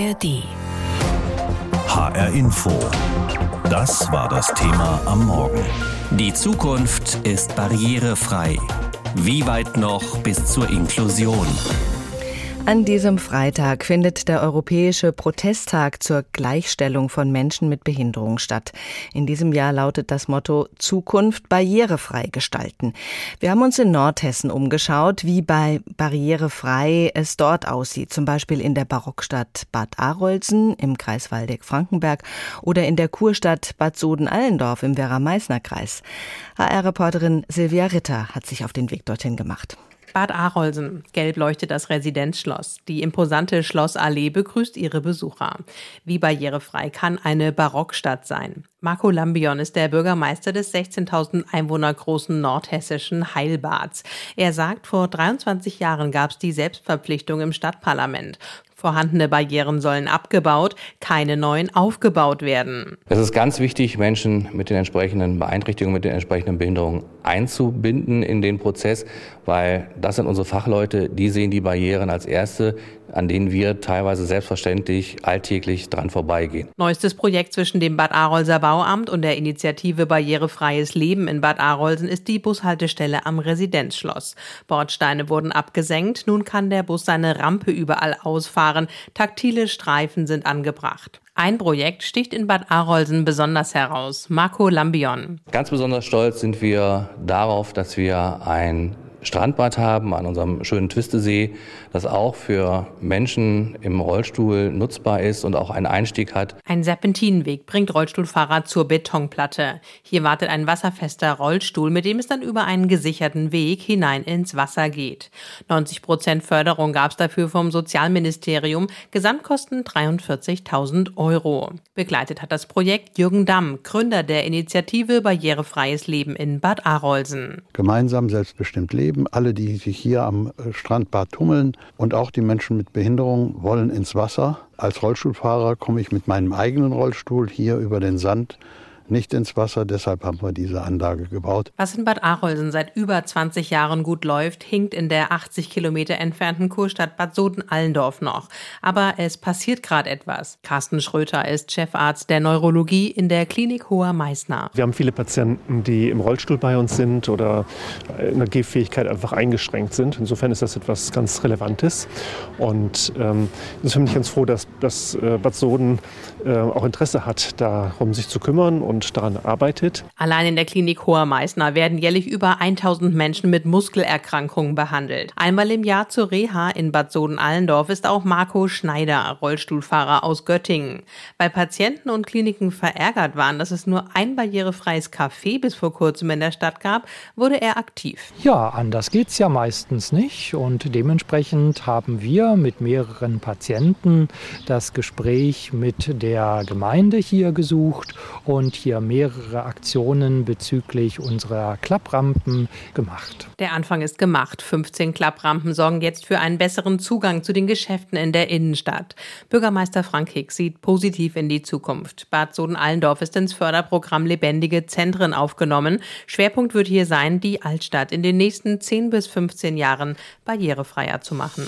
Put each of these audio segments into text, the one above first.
ARD. HR Info. Das war das Thema am Morgen. Die Zukunft ist barrierefrei. Wie weit noch bis zur Inklusion? An diesem Freitag findet der Europäische Protesttag zur Gleichstellung von Menschen mit Behinderung statt. In diesem Jahr lautet das Motto Zukunft barrierefrei gestalten. Wir haben uns in Nordhessen umgeschaut, wie bei barrierefrei es dort aussieht, zum Beispiel in der Barockstadt Bad Arolsen im Kreis Waldeck-Frankenberg oder in der Kurstadt Bad Soden-Allendorf im Werra-Meißner-Kreis. HR-Reporterin Silvia Ritter hat sich auf den Weg dorthin gemacht. Bad Arolsen. Gelb leuchtet das Residenzschloss. Die imposante Schlossallee begrüßt ihre Besucher. Wie barrierefrei kann eine Barockstadt sein? Marco Lambion ist der Bürgermeister des 16.000 Einwohner großen nordhessischen Heilbads. Er sagt, vor 23 Jahren gab es die Selbstverpflichtung im Stadtparlament. Vorhandene Barrieren sollen abgebaut, keine neuen aufgebaut werden. Es ist ganz wichtig, Menschen mit den entsprechenden Beeinträchtigungen, mit den entsprechenden Behinderungen einzubinden in den Prozess, weil das sind unsere Fachleute, die sehen die Barrieren als erste, an denen wir teilweise selbstverständlich alltäglich dran vorbeigehen. Neuestes Projekt zwischen dem Bad Arolser Bauamt und der Initiative Barrierefreies Leben in Bad Arolsen ist die Bushaltestelle am Residenzschloss. Bordsteine wurden abgesenkt, nun kann der Bus seine Rampe überall ausfahren, taktile Streifen sind angebracht. Ein Projekt sticht in Bad Arolsen besonders heraus. Marco Lambion. Ganz besonders stolz sind wir darauf, dass wir ein Strandbad haben an unserem schönen Twistesee, das auch für Menschen im Rollstuhl nutzbar ist und auch einen Einstieg hat. Ein Serpentinenweg bringt Rollstuhlfahrer zur Betonplatte. Hier wartet ein wasserfester Rollstuhl, mit dem es dann über einen gesicherten Weg hinein ins Wasser geht. 90 Prozent Förderung gab es dafür vom Sozialministerium, Gesamtkosten 43.000 Euro. Begleitet hat das Projekt Jürgen Damm, Gründer der Initiative Barrierefreies Leben in Bad Arolsen. Gemeinsam selbstbestimmt leben leben. Alle, die sich hier am äh, Strandbad tummeln und auch die Menschen mit Behinderung wollen ins Wasser. Als Rollstuhlfahrer komme ich mit meinem eigenen Rollstuhl hier über den Sand nicht ins Wasser. Deshalb haben wir diese Anlage gebaut. Was in Bad Arolsen seit über 20 Jahren gut läuft, hinkt in der 80 Kilometer entfernten Kurstadt Bad Soden-Allendorf noch. Aber es passiert gerade etwas. Carsten Schröter ist Chefarzt der Neurologie in der Klinik Hoher Meißner. Wir haben viele Patienten, die im Rollstuhl bei uns sind oder in der Gehfähigkeit einfach eingeschränkt sind. Insofern ist das etwas ganz Relevantes. Und ähm, insofern bin ich ganz froh, dass, dass äh, Bad Soden äh, auch Interesse hat, darum sich zu kümmern und und daran arbeitet. Allein in der Klinik Hoher Meißner werden jährlich über 1000 Menschen mit Muskelerkrankungen behandelt. Einmal im Jahr zur Reha in Bad Soden-Allendorf ist auch Marco Schneider, Rollstuhlfahrer aus Göttingen. Weil Patienten und Kliniken verärgert waren, dass es nur ein barrierefreies Café bis vor kurzem in der Stadt gab, wurde er aktiv. Ja, anders geht es ja meistens nicht und dementsprechend haben wir mit mehreren Patienten das Gespräch mit der Gemeinde hier gesucht und hier hier mehrere Aktionen bezüglich unserer Klapprampen gemacht. Der Anfang ist gemacht. 15 Klapprampen sorgen jetzt für einen besseren Zugang zu den Geschäften in der Innenstadt. Bürgermeister Frank Hick sieht positiv in die Zukunft. Bad Soden-Allendorf ist ins Förderprogramm Lebendige Zentren aufgenommen. Schwerpunkt wird hier sein, die Altstadt in den nächsten 10 bis 15 Jahren barrierefreier zu machen.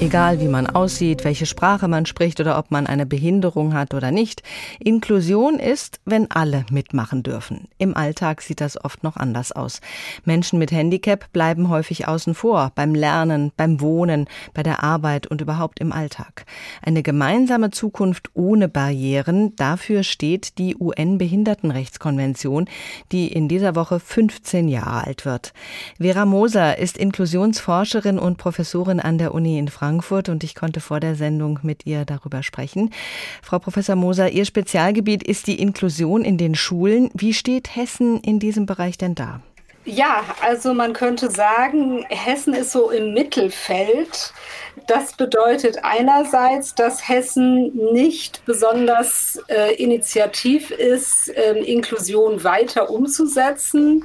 Egal wie man aussieht, welche Sprache man spricht oder ob man eine Behinderung hat oder nicht, Inklusion ist, wenn alle mitmachen dürfen. Im Alltag sieht das oft noch anders aus. Menschen mit Handicap bleiben häufig außen vor, beim Lernen, beim Wohnen, bei der Arbeit und überhaupt im Alltag. Eine gemeinsame Zukunft ohne Barrieren, dafür steht die UN-Behindertenrechtskonvention, die in dieser Woche 15 Jahre alt wird. Vera Moser ist Inklusionsforscherin und Professorin an der Uni in Frankfurt Frankfurt und ich konnte vor der Sendung mit ihr darüber sprechen. Frau Professor Moser, Ihr Spezialgebiet ist die Inklusion in den Schulen. Wie steht Hessen in diesem Bereich denn da? Ja, also man könnte sagen, Hessen ist so im Mittelfeld. Das bedeutet einerseits, dass Hessen nicht besonders äh, initiativ ist, äh, Inklusion weiter umzusetzen.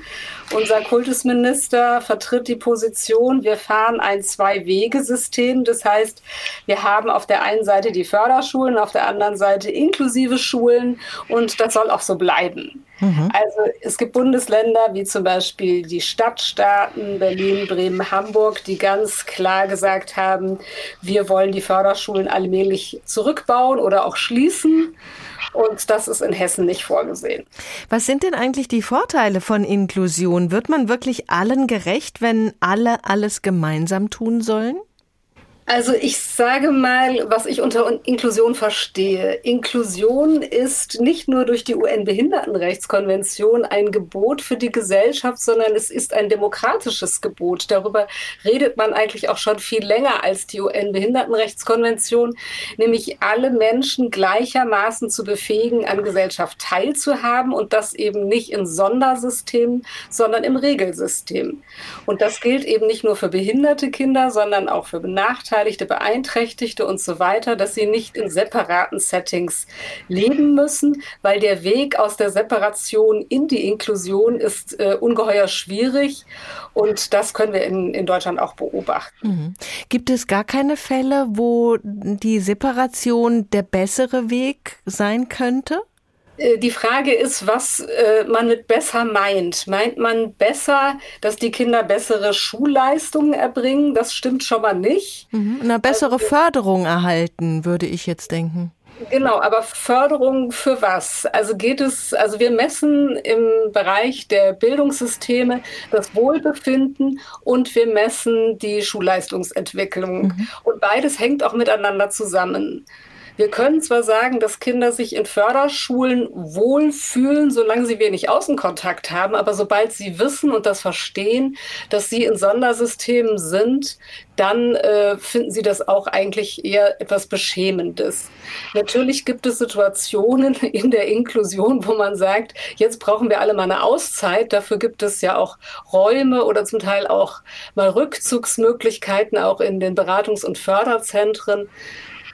Unser Kultusminister vertritt die Position, wir fahren ein Zwei-Wege-System. Das heißt, wir haben auf der einen Seite die Förderschulen, auf der anderen Seite inklusive Schulen und das soll auch so bleiben. Mhm. Also es gibt Bundesländer wie zum Beispiel die Stadtstaaten Berlin, Bremen, Hamburg, die ganz klar gesagt haben, wir wollen die Förderschulen allmählich zurückbauen oder auch schließen. Und das ist in Hessen nicht vorgesehen. Was sind denn eigentlich die Vorteile von Inklusion? Wird man wirklich allen gerecht, wenn alle alles gemeinsam tun sollen? Also ich sage mal, was ich unter Inklusion verstehe. Inklusion ist nicht nur durch die UN-Behindertenrechtskonvention ein Gebot für die Gesellschaft, sondern es ist ein demokratisches Gebot. Darüber redet man eigentlich auch schon viel länger als die UN-Behindertenrechtskonvention, nämlich alle Menschen gleichermaßen zu befähigen, an Gesellschaft teilzuhaben und das eben nicht in Sondersystemen, sondern im Regelsystem. Und das gilt eben nicht nur für behinderte Kinder, sondern auch für Benachteiligte Benachteiligte, Beeinträchtigte und so weiter, dass sie nicht in separaten Settings leben müssen, weil der Weg aus der Separation in die Inklusion ist äh, ungeheuer schwierig und das können wir in, in Deutschland auch beobachten. Mhm. Gibt es gar keine Fälle, wo die Separation der bessere Weg sein könnte? Äh, die Frage ist, was äh, man mit besser meint. Meint man besser, dass die Kinder bessere Schulleistungen erbringen? Das stimmt schon mal nicht. Mhm. Eine bessere also, Förderung erhalten, würde ich jetzt denken. Genau, aber Förderung für was? Also geht es, also wir messen im Bereich der Bildungssysteme das Wohlbefinden und wir messen die Schulleistungsentwicklung. Mhm. Und beides hängt auch miteinander zusammen. Wir können zwar sagen, dass Kinder sich in Förderschulen wohlfühlen, solange sie wenig Außenkontakt haben, aber sobald sie wissen und das verstehen, dass sie in Sondersystemen sind, dann äh, finden sie das auch eigentlich eher etwas Beschämendes. Natürlich gibt es Situationen in der Inklusion, wo man sagt, jetzt brauchen wir alle mal eine Auszeit. Dafür gibt es ja auch Räume oder zum Teil auch mal Rückzugsmöglichkeiten, auch in den Beratungs- und Förderzentren.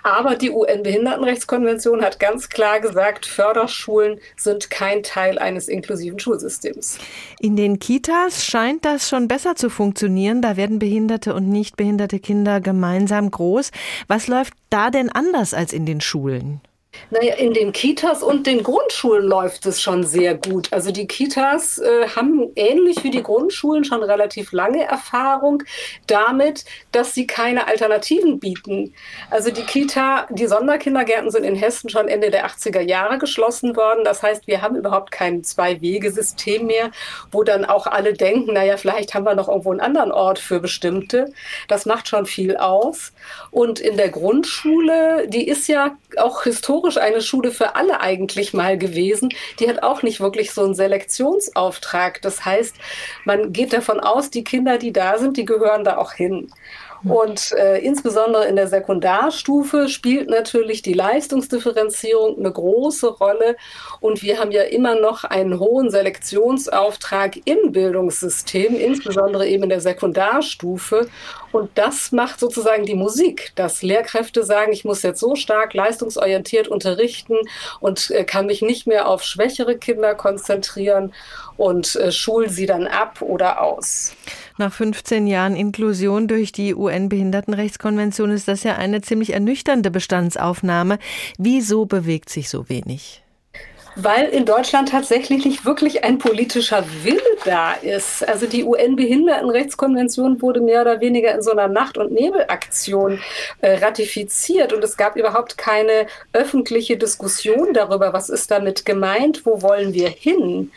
Aber die UN-Behindertenrechtskonvention hat ganz klar gesagt, Förderschulen sind kein Teil eines inklusiven Schulsystems. In den Kitas scheint das schon besser zu funktionieren. Da werden behinderte und nicht behinderte Kinder gemeinsam groß. Was läuft da denn anders als in den Schulen? Naja, in den Kitas und den Grundschulen läuft es schon sehr gut. Also die Kitas äh, haben ähnlich wie die Grundschulen schon relativ lange Erfahrung damit, dass sie keine Alternativen bieten. Also die Kita, die Sonderkindergärten sind in Hessen schon Ende der 80er Jahre geschlossen worden. Das heißt, wir haben überhaupt kein Zwei-Wege-System mehr, wo dann auch alle denken, naja, vielleicht haben wir noch irgendwo einen anderen Ort für bestimmte. Das macht schon viel aus. Und in der Grundschule, die ist ja auch historisch historisch eine Schule für alle eigentlich mal gewesen. Die hat auch nicht wirklich so einen Selektionsauftrag. Das heißt, man geht davon aus, die Kinder, die da sind, die gehören da auch hin. Und äh, insbesondere in der Sekundarstufe spielt natürlich die Leistungsdifferenzierung eine große Rolle. Und wir haben ja immer noch einen hohen Selektionsauftrag im Bildungssystem, insbesondere eben in der Sekundarstufe. Und das macht sozusagen die Musik, dass Lehrkräfte sagen, ich muss jetzt so stark leistungsorientiert unterrichten und äh, kann mich nicht mehr auf schwächere Kinder konzentrieren und äh, schul sie dann ab oder aus. Nach 15 Jahren Inklusion durch die UN-Behindertenrechtskonvention ist das ja eine ziemlich ernüchternde Bestandsaufnahme. Wieso bewegt sich so wenig? Weil in Deutschland tatsächlich nicht wirklich ein politischer Wille da ist. Also die UN-Behindertenrechtskonvention wurde mehr oder weniger in so einer Nacht- und Nebelaktion äh, ratifiziert und es gab überhaupt keine öffentliche Diskussion darüber, was ist damit gemeint, wo wollen wir hin.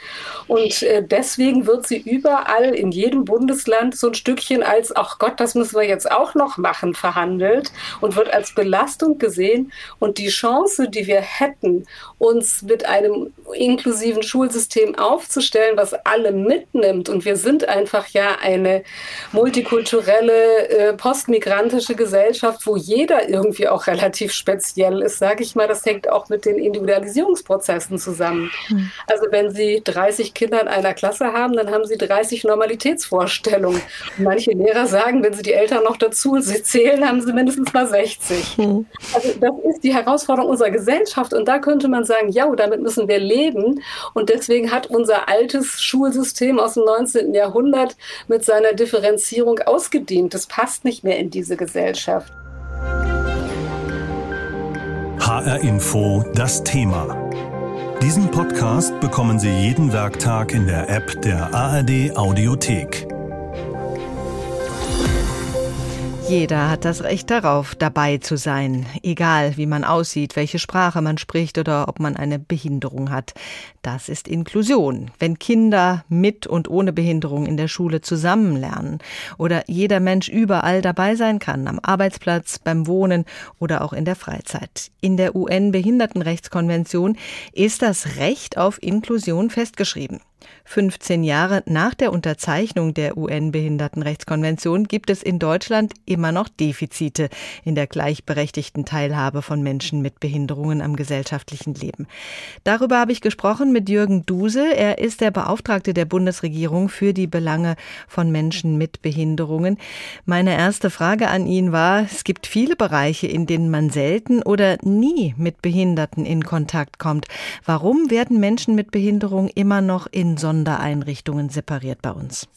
Und äh, deswegen wird sie überall in jedem Bundesland so ein Stückchen als, ach Gott, das müssen wir jetzt auch noch machen, verhandelt und wird als Belastung gesehen. Und die Chance, die wir hätten, uns mit einem inklusiven Schulsystem aufzustellen, was alle mitnimmt. Und wir sind einfach ja eine multikulturelle, äh, postmigrantische Gesellschaft, wo jeder irgendwie auch relativ speziell ist, sage ich mal. Das hängt auch mit den Individualisierungsprozessen zusammen. Hm. Also wenn Sie 30 Kinder in einer Klasse haben, dann haben Sie 30 Normalitätsvorstellungen. Und manche Lehrer sagen, wenn Sie die Eltern noch dazu zählen, haben Sie mindestens mal 60. Hm. Also das ist die Herausforderung unserer Gesellschaft. Und da könnte man sagen, ja, damit müssen müssen wir leben. Und deswegen hat unser altes Schulsystem aus dem 19. Jahrhundert mit seiner Differenzierung ausgedient. Das passt nicht mehr in diese Gesellschaft. HR Info das Thema. Diesen Podcast bekommen Sie jeden Werktag in der App der ARD Audiothek. Jeder hat das Recht darauf, dabei zu sein, egal wie man aussieht, welche Sprache man spricht oder ob man eine Behinderung hat. Das ist Inklusion, wenn Kinder mit und ohne Behinderung in der Schule zusammen lernen oder jeder Mensch überall dabei sein kann, am Arbeitsplatz, beim Wohnen oder auch in der Freizeit. In der UN-Behindertenrechtskonvention ist das Recht auf Inklusion festgeschrieben. 15 Jahre nach der Unterzeichnung der UN-Behindertenrechtskonvention gibt es in Deutschland immer noch Defizite in der gleichberechtigten Teilhabe von Menschen mit Behinderungen am gesellschaftlichen Leben. Darüber habe ich gesprochen mit Jürgen Duse. Er ist der Beauftragte der Bundesregierung für die Belange von Menschen mit Behinderungen. Meine erste Frage an ihn war, es gibt viele Bereiche, in denen man selten oder nie mit Behinderten in Kontakt kommt. Warum werden Menschen mit Behinderung immer noch in Sondereinrichtungen separiert bei uns.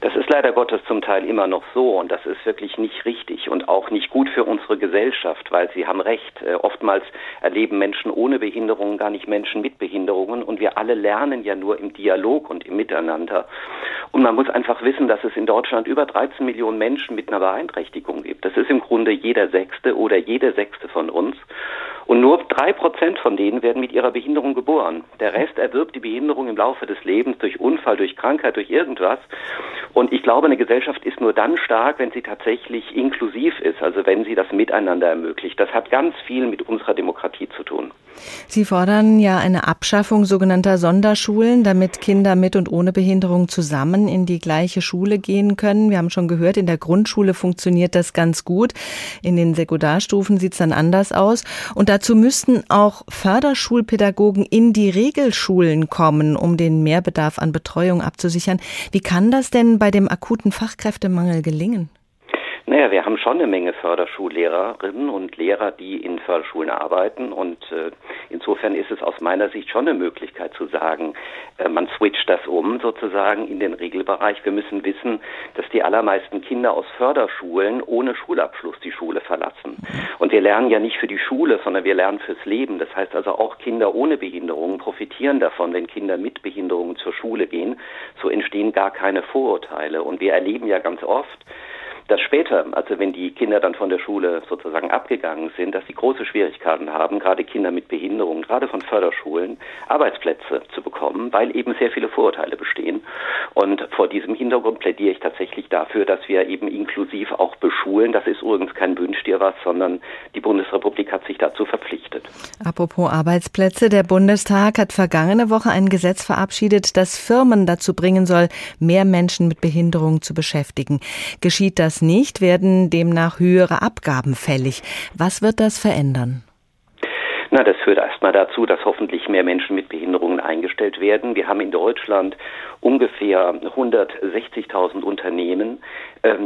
Das ist leider Gottes zum Teil immer noch so und das ist wirklich nicht richtig und auch nicht gut für unsere Gesellschaft, weil Sie haben recht. Äh, oftmals erleben Menschen ohne Behinderungen gar nicht Menschen mit Behinderungen und wir alle lernen ja nur im Dialog und im Miteinander. Und man muss einfach wissen, dass es in Deutschland über 13 Millionen Menschen mit einer Beeinträchtigung gibt. Das ist im Grunde jeder Sechste oder jede Sechste von uns. Und nur drei Prozent von denen werden mit ihrer Behinderung geboren. Der Rest erwirbt die Behinderung im Laufe des Lebens durch Unfall, durch Krankheit, durch irgendwas. Und ich glaube, eine Gesellschaft ist nur dann stark, wenn sie tatsächlich inklusiv ist, also wenn sie das Miteinander ermöglicht. Das hat ganz viel mit unserer Demokratie zu tun. Sie fordern ja eine Abschaffung sogenannter Sonderschulen, damit Kinder mit und ohne Behinderung zusammen in die gleiche Schule gehen können. Wir haben schon gehört, in der Grundschule funktioniert das ganz gut. In den Sekundarstufen sieht es dann anders aus. Und dazu müssten auch Förderschulpädagogen in die Regelschulen kommen, um den Mehrbedarf an Betreuung abzusichern. Wie kann das denn bei dem akuten Fachkräftemangel gelingen? Naja, wir haben schon eine Menge Förderschullehrerinnen und Lehrer, die in Förderschulen arbeiten und äh, insofern ist es aus meiner Sicht schon eine Möglichkeit zu sagen, äh, man switcht das um sozusagen in den Regelbereich. Wir müssen wissen, dass die allermeisten Kinder aus Förderschulen ohne Schulabschluss die Schule verlassen. Und wir lernen ja nicht für die Schule, sondern wir lernen fürs Leben. Das heißt also auch Kinder ohne Behinderungen profitieren davon, wenn Kinder mit Behinderungen zur Schule gehen. So entstehen gar keine Vorurteile. Und wir erleben ja ganz oft, dass später, also wenn die Kinder dann von der Schule sozusagen abgegangen sind, dass sie große Schwierigkeiten haben, gerade Kinder mit Behinderung, gerade von Förderschulen, Arbeitsplätze zu bekommen, weil eben sehr viele Vorurteile bestehen. Und vor diesem Hintergrund plädiere ich tatsächlich dafür, dass wir eben inklusiv auch beschulen. Das ist übrigens kein Wünsch dir was, sondern die Bundesrepublik hat sich dazu verpflichtet. Apropos Arbeitsplätze, der Bundestag hat vergangene Woche ein Gesetz verabschiedet, das Firmen dazu bringen soll, mehr Menschen mit Behinderung zu beschäftigen. Geschieht das nicht, werden demnach höhere Abgaben fällig. Was wird das verändern? Na, das führt erstmal dazu, dass hoffentlich mehr Menschen mit Behinderungen eingestellt werden. Wir haben in Deutschland ungefähr 160.000 Unternehmen,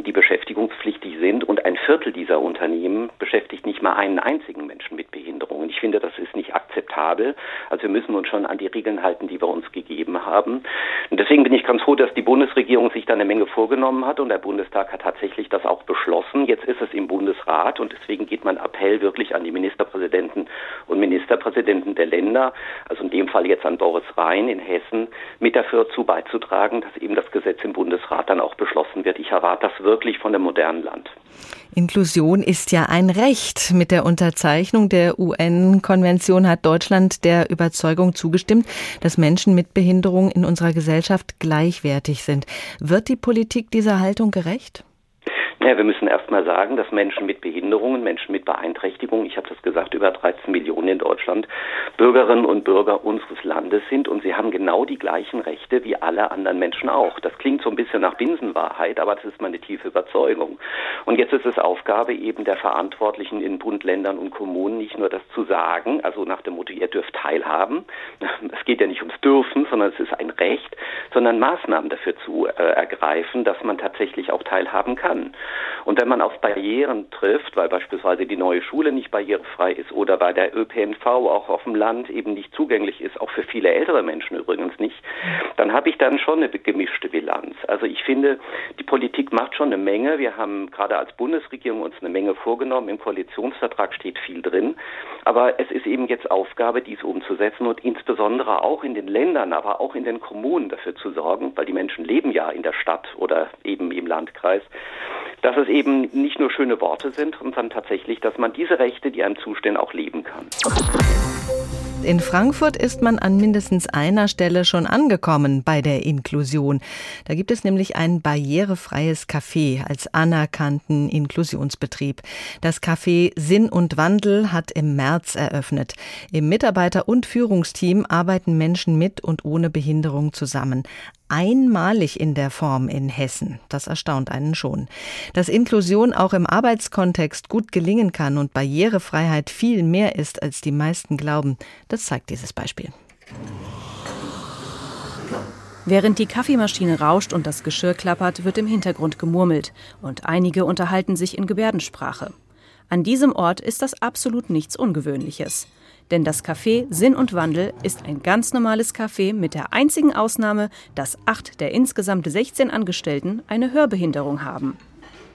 die beschäftigungspflichtig sind und ein Viertel dieser Unternehmen beschäftigt nicht mal einen einzigen Menschen mit Behinderungen. Ich finde, das ist nicht akzeptabel. Also wir müssen uns schon an die Regeln halten, die wir uns gegeben haben. Und deswegen bin ich ganz froh, dass die Bundesregierung sich da eine Menge vorgenommen hat und der Bundestag hat tatsächlich das auch beschlossen. Jetzt ist es im Bundesrat und deswegen geht mein Appell wirklich an die Ministerpräsidenten und Ministerpräsidenten der Länder, also in dem Fall jetzt an Boris Rhein in Hessen, mit dafür zu beizutragen, dass eben das Gesetz im Bundesrat dann auch beschlossen wird. Ich erwarte das wirklich von dem modernen Land. Inklusion ist ja ein Recht. Mit der Unterzeichnung der UN-Konvention hat Deutschland der Überzeugung zugestimmt, dass Menschen mit Behinderung in unserer Gesellschaft gleichwertig sind. Wird die Politik dieser Haltung gerecht? Ja, wir müssen erst mal sagen, dass Menschen mit Behinderungen, Menschen mit Beeinträchtigungen, ich habe das gesagt, über 13 Millionen in Deutschland, Bürgerinnen und Bürger unseres Landes sind und sie haben genau die gleichen Rechte wie alle anderen Menschen auch. Das klingt so ein bisschen nach Binsenwahrheit, aber das ist meine tiefe Überzeugung. Und jetzt ist es Aufgabe eben der Verantwortlichen in Bund, Ländern und Kommunen, nicht nur das zu sagen, also nach dem Motto, ihr dürft teilhaben. Es geht ja nicht ums Dürfen, sondern es ist ein Recht, sondern Maßnahmen dafür zu äh, ergreifen, dass man tatsächlich auch teilhaben kann. Und wenn man auf Barrieren trifft, weil beispielsweise die neue Schule nicht barrierefrei ist oder weil der ÖPNV auch auf dem Land eben nicht zugänglich ist, auch für viele ältere Menschen übrigens nicht, dann habe ich dann schon eine gemischte Bilanz. Also ich finde, die Politik macht schon eine Menge. Wir haben gerade als Bundesregierung uns eine Menge vorgenommen. Im Koalitionsvertrag steht viel drin. Aber es ist eben jetzt Aufgabe, dies umzusetzen und insbesondere auch in den Ländern, aber auch in den Kommunen dafür zu sorgen, weil die Menschen leben ja in der Stadt oder eben im Landkreis, dass es eben nicht nur schöne Worte sind, sondern tatsächlich, dass man diese Rechte, die einem zustehen, auch leben kann. In Frankfurt ist man an mindestens einer Stelle schon angekommen bei der Inklusion. Da gibt es nämlich ein barrierefreies Café als anerkannten Inklusionsbetrieb. Das Café Sinn und Wandel hat im März eröffnet. Im Mitarbeiter- und Führungsteam arbeiten Menschen mit und ohne Behinderung zusammen einmalig in der Form in Hessen. Das erstaunt einen schon. Dass Inklusion auch im Arbeitskontext gut gelingen kann und Barrierefreiheit viel mehr ist, als die meisten glauben, das zeigt dieses Beispiel. Während die Kaffeemaschine rauscht und das Geschirr klappert, wird im Hintergrund gemurmelt und einige unterhalten sich in Gebärdensprache. An diesem Ort ist das absolut nichts Ungewöhnliches. Denn das Café Sinn und Wandel ist ein ganz normales Café mit der einzigen Ausnahme, dass acht der insgesamt 16 Angestellten eine Hörbehinderung haben.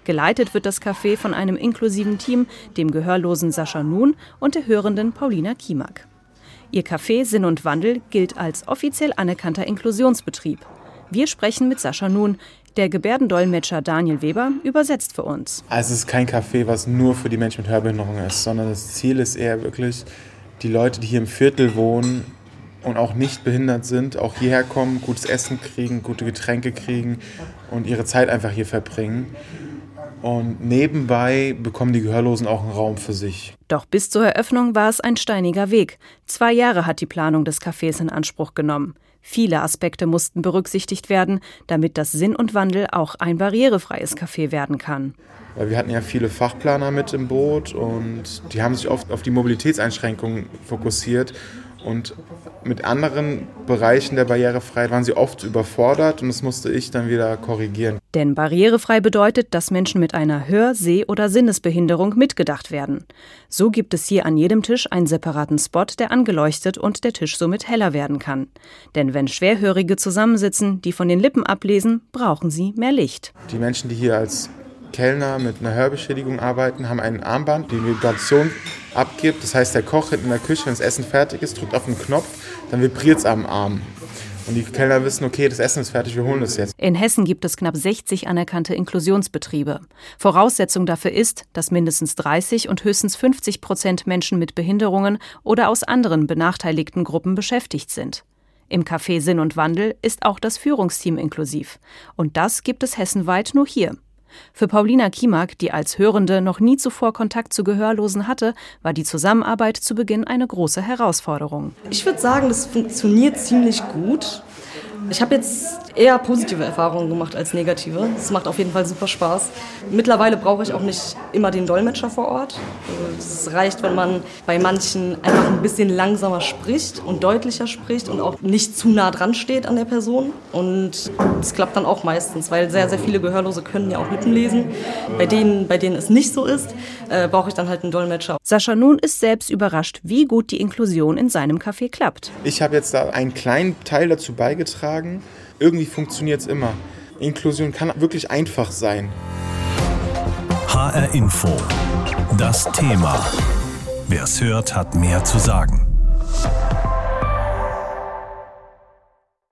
Geleitet wird das Café von einem inklusiven Team, dem gehörlosen Sascha Nun und der hörenden Paulina Kiemak. Ihr Café Sinn und Wandel gilt als offiziell anerkannter Inklusionsbetrieb. Wir sprechen mit Sascha Nun. Der Gebärdendolmetscher Daniel Weber übersetzt für uns. Also es ist kein Café, was nur für die Menschen mit Hörbehinderung ist, sondern das Ziel ist eher wirklich, die Leute, die hier im Viertel wohnen und auch nicht behindert sind, auch hierher kommen, gutes Essen kriegen, gute Getränke kriegen und ihre Zeit einfach hier verbringen. Und nebenbei bekommen die Gehörlosen auch einen Raum für sich. Doch bis zur Eröffnung war es ein steiniger Weg. Zwei Jahre hat die Planung des Cafés in Anspruch genommen. Viele Aspekte mussten berücksichtigt werden, damit das Sinn und Wandel auch ein barrierefreies Café werden kann. Wir hatten ja viele Fachplaner mit im Boot und die haben sich oft auf die Mobilitätseinschränkungen fokussiert. Und mit anderen Bereichen der Barrierefreiheit waren sie oft überfordert und das musste ich dann wieder korrigieren. Denn barrierefrei bedeutet, dass Menschen mit einer Hör-, Seh- oder Sinnesbehinderung mitgedacht werden. So gibt es hier an jedem Tisch einen separaten Spot, der angeleuchtet und der Tisch somit heller werden kann. Denn wenn Schwerhörige zusammensitzen, die von den Lippen ablesen, brauchen sie mehr Licht. Die Menschen, die hier als Kellner mit einer Hörbeschädigung arbeiten, haben ein Armband, die Vibration abgibt. Das heißt, der Koch in der Küche, wenn das Essen fertig ist, drückt auf den Knopf, dann vibriert es am Arm. Und die Kellner wissen, okay, das Essen ist fertig, wir holen es jetzt. In Hessen gibt es knapp 60 anerkannte Inklusionsbetriebe. Voraussetzung dafür ist, dass mindestens 30 und höchstens 50 Prozent Menschen mit Behinderungen oder aus anderen benachteiligten Gruppen beschäftigt sind. Im Café Sinn und Wandel ist auch das Führungsteam inklusiv. Und das gibt es hessenweit nur hier. Für Paulina Kiemak, die als Hörende noch nie zuvor Kontakt zu Gehörlosen hatte, war die Zusammenarbeit zu Beginn eine große Herausforderung. Ich würde sagen, das funktioniert ziemlich gut. Ich habe jetzt eher positive Erfahrungen gemacht als negative. Es macht auf jeden Fall super Spaß. Mittlerweile brauche ich auch nicht immer den Dolmetscher vor Ort. Also es reicht, wenn man bei manchen einfach ein bisschen langsamer spricht und deutlicher spricht und auch nicht zu nah dran steht an der Person. Und das klappt dann auch meistens, weil sehr, sehr viele Gehörlose können ja auch Lippen lesen. Bei denen, bei denen es nicht so ist, äh, brauche ich dann halt einen Dolmetscher. Sascha Nun ist selbst überrascht, wie gut die Inklusion in seinem Café klappt. Ich habe jetzt da einen kleinen Teil dazu beigetragen. Irgendwie funktioniert es immer. Inklusion kann wirklich einfach sein. HR Info. Das Thema. Wer es hört, hat mehr zu sagen.